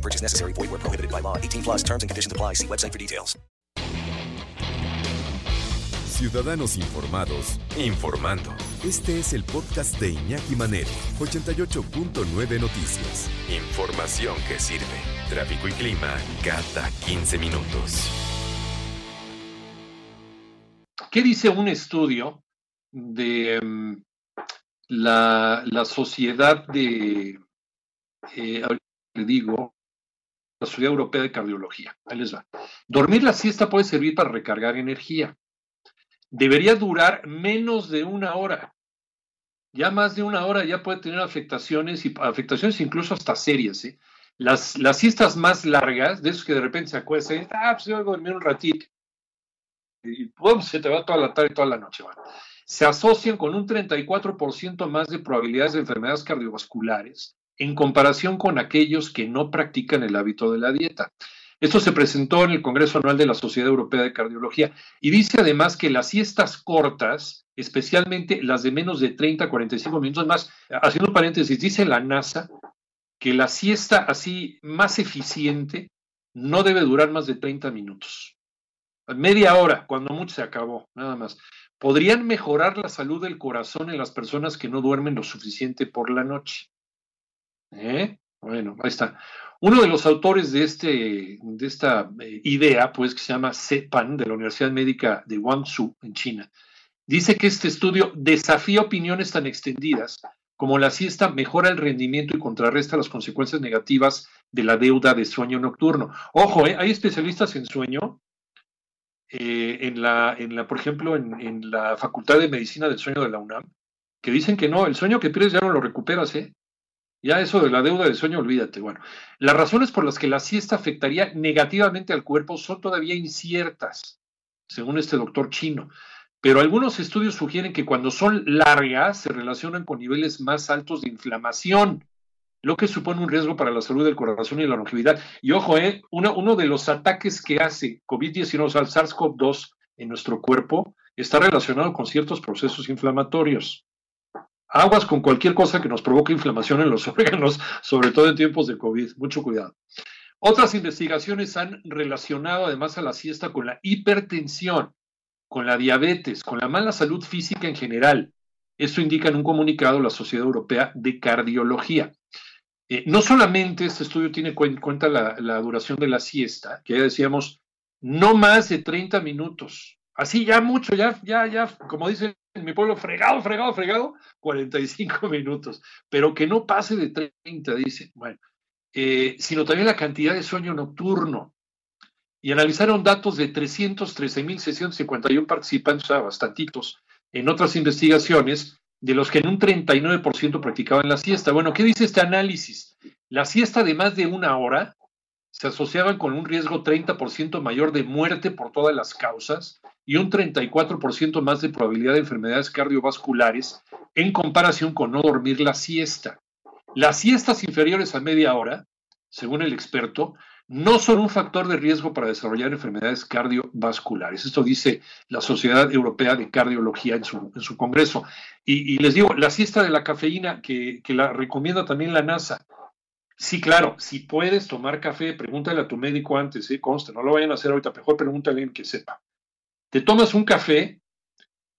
No purchase necessary. Void where prohibited by law. 18 plus terms and conditions apply. See website for details. Ciudadanos informados, informando. Este es el podcast de Iñaki Manero, 88.9 Noticias. Información que sirve. Tráfico y clima cada 15 minutos. ¿Qué dice un estudio de um, la, la, sociedad de, eh, le digo, Sociedad Europea de Cardiología? Ahí les va. Dormir la siesta puede servir para recargar energía. Debería durar menos de una hora. Ya más de una hora ya puede tener afectaciones y afectaciones incluso hasta serias. ¿eh? Las, las siestas más largas, de esos que de repente se acuestan, ah, pues yo voy a dormir un ratito. Y pum, se te va toda la tarde toda la noche. ¿va? Se asocian con un 34% más de probabilidades de enfermedades cardiovasculares en comparación con aquellos que no practican el hábito de la dieta. Esto se presentó en el Congreso Anual de la Sociedad Europea de Cardiología y dice además que las siestas cortas, especialmente las de menos de 30 a 45 minutos más, haciendo paréntesis, dice la NASA que la siesta así más eficiente no debe durar más de 30 minutos. Media hora, cuando mucho se acabó, nada más. Podrían mejorar la salud del corazón en las personas que no duermen lo suficiente por la noche. ¿Eh? Bueno, ahí está. Uno de los autores de, este, de esta eh, idea, pues, que se llama CEPAN, de la Universidad Médica de Guangzhou, en China, dice que este estudio desafía opiniones tan extendidas como la siesta mejora el rendimiento y contrarresta las consecuencias negativas de la deuda de sueño nocturno. Ojo, ¿eh? hay especialistas en sueño, eh, en, la, en la, por ejemplo, en, en, la Facultad de Medicina del Sueño de la UNAM, que dicen que no, el sueño que pierdes ya no lo recuperas, ¿eh? Ya eso de la deuda de sueño, olvídate. Bueno, las razones por las que la siesta afectaría negativamente al cuerpo son todavía inciertas, según este doctor chino. Pero algunos estudios sugieren que cuando son largas se relacionan con niveles más altos de inflamación, lo que supone un riesgo para la salud del corazón y la longevidad. Y ojo, eh, uno, de los ataques que hace COVID-19, o sea, el SARS-CoV-2 en nuestro cuerpo, está relacionado con ciertos procesos inflamatorios. Aguas con cualquier cosa que nos provoque inflamación en los órganos, sobre todo en tiempos de COVID. Mucho cuidado. Otras investigaciones han relacionado además a la siesta con la hipertensión, con la diabetes, con la mala salud física en general. Esto indica en un comunicado la Sociedad Europea de Cardiología. Eh, no solamente este estudio tiene en cuenta la, la, duración de la siesta, que ya decíamos, no más de 30 minutos. Así ya mucho, ya, ya, ya, como dicen en mi pueblo, fregado, fregado, fregado, 45 minutos, pero que no pase de 30, dice. Bueno, eh, sino también la cantidad de sueño nocturno. Y analizaron datos de 313.651 participantes, o sea, bastantitos, en otras investigaciones, de los que en un 39% practicaban la siesta. Bueno, ¿qué dice este análisis? La siesta de más de una hora se asociaban con un riesgo 30% mayor de muerte por todas las causas y un 34% más de probabilidad de enfermedades cardiovasculares en comparación con no dormir la siesta. Las siestas inferiores a media hora, según el experto, no son un factor de riesgo para desarrollar enfermedades cardiovasculares. Esto dice la Sociedad Europea de Cardiología en su, en su congreso. Y, les digo, la siesta de la cafeína, que, que la recomienda también la NASA, Sí, claro, si puedes tomar café, pregúntale a tu médico antes, ¿eh? conste, no lo vayan a hacer ahorita, mejor pregúntale a alguien que sepa. Te tomas un café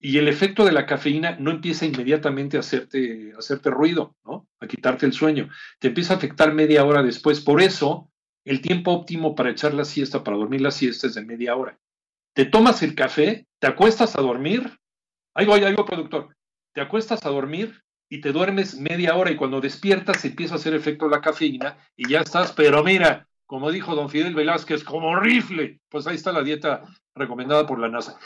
y el efecto de la cafeína no empieza inmediatamente a hacerte, a hacerte ruido, ¿no? A quitarte el sueño. Te empieza a afectar media hora después. Por eso, el tiempo óptimo para echar la siesta, para dormir la siesta, es de media hora. Te tomas el café, te acuestas a dormir. Ahí voy, ahí voy, productor. Te acuestas a dormir y te duermes media hora y cuando despiertas empieza a hacer efecto la cafeína y ya estás, pero mira, como dijo don Fidel Velázquez, como rifle, pues ahí está la dieta recomendada por la NASA.